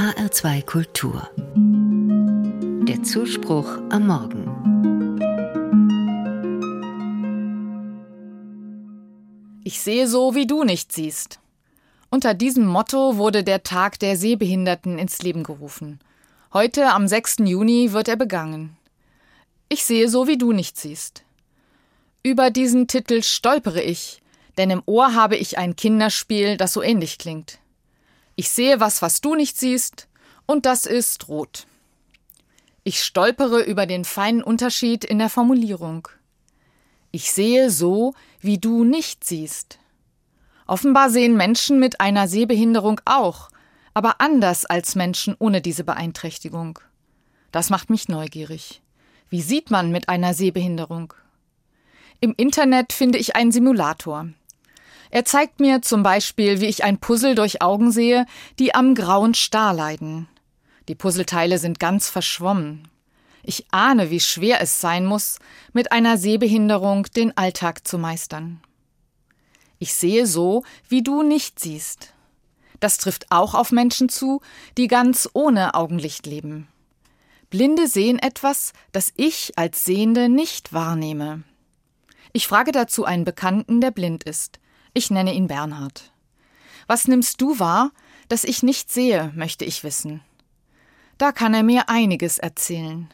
HR2 Kultur. Der Zuspruch am Morgen. Ich sehe so, wie du nicht siehst. Unter diesem Motto wurde der Tag der Sehbehinderten ins Leben gerufen. Heute, am 6. Juni, wird er begangen. Ich sehe so, wie du nicht siehst. Über diesen Titel stolpere ich, denn im Ohr habe ich ein Kinderspiel, das so ähnlich klingt. Ich sehe was, was du nicht siehst, und das ist rot. Ich stolpere über den feinen Unterschied in der Formulierung. Ich sehe so, wie du nicht siehst. Offenbar sehen Menschen mit einer Sehbehinderung auch, aber anders als Menschen ohne diese Beeinträchtigung. Das macht mich neugierig. Wie sieht man mit einer Sehbehinderung? Im Internet finde ich einen Simulator. Er zeigt mir zum Beispiel, wie ich ein Puzzle durch Augen sehe, die am grauen Star leiden. Die Puzzleteile sind ganz verschwommen. Ich ahne, wie schwer es sein muss, mit einer Sehbehinderung den Alltag zu meistern. Ich sehe so, wie du nicht siehst. Das trifft auch auf Menschen zu, die ganz ohne Augenlicht leben. Blinde sehen etwas, das ich als Sehende nicht wahrnehme. Ich frage dazu einen Bekannten, der blind ist. Ich nenne ihn Bernhard. Was nimmst du wahr, das ich nicht sehe, möchte ich wissen. Da kann er mir einiges erzählen.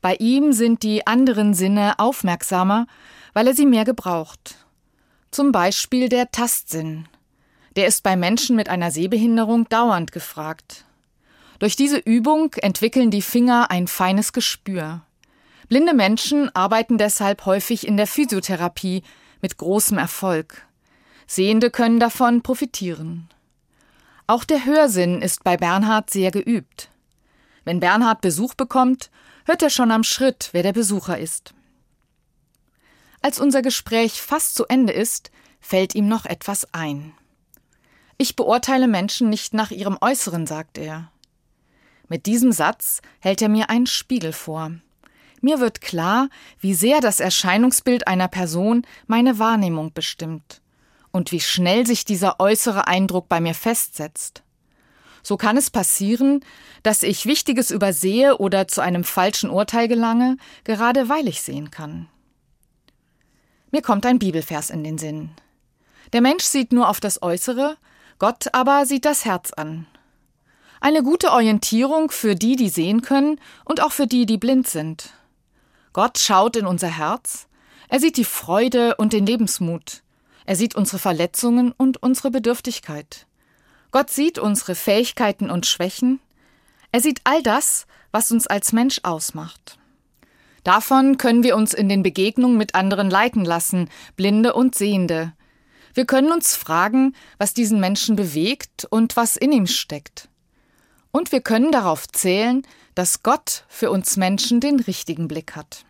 Bei ihm sind die anderen Sinne aufmerksamer, weil er sie mehr gebraucht. Zum Beispiel der Tastsinn. Der ist bei Menschen mit einer Sehbehinderung dauernd gefragt. Durch diese Übung entwickeln die Finger ein feines Gespür. Blinde Menschen arbeiten deshalb häufig in der Physiotherapie mit großem Erfolg. Sehende können davon profitieren. Auch der Hörsinn ist bei Bernhard sehr geübt. Wenn Bernhard Besuch bekommt, hört er schon am Schritt, wer der Besucher ist. Als unser Gespräch fast zu Ende ist, fällt ihm noch etwas ein. Ich beurteile Menschen nicht nach ihrem Äußeren, sagt er. Mit diesem Satz hält er mir einen Spiegel vor. Mir wird klar, wie sehr das Erscheinungsbild einer Person meine Wahrnehmung bestimmt und wie schnell sich dieser äußere Eindruck bei mir festsetzt. So kann es passieren, dass ich Wichtiges übersehe oder zu einem falschen Urteil gelange, gerade weil ich sehen kann. Mir kommt ein Bibelvers in den Sinn. Der Mensch sieht nur auf das Äußere, Gott aber sieht das Herz an. Eine gute Orientierung für die, die sehen können und auch für die, die blind sind. Gott schaut in unser Herz, er sieht die Freude und den Lebensmut, er sieht unsere Verletzungen und unsere Bedürftigkeit. Gott sieht unsere Fähigkeiten und Schwächen. Er sieht all das, was uns als Mensch ausmacht. Davon können wir uns in den Begegnungen mit anderen leiten lassen, Blinde und Sehende. Wir können uns fragen, was diesen Menschen bewegt und was in ihm steckt. Und wir können darauf zählen, dass Gott für uns Menschen den richtigen Blick hat.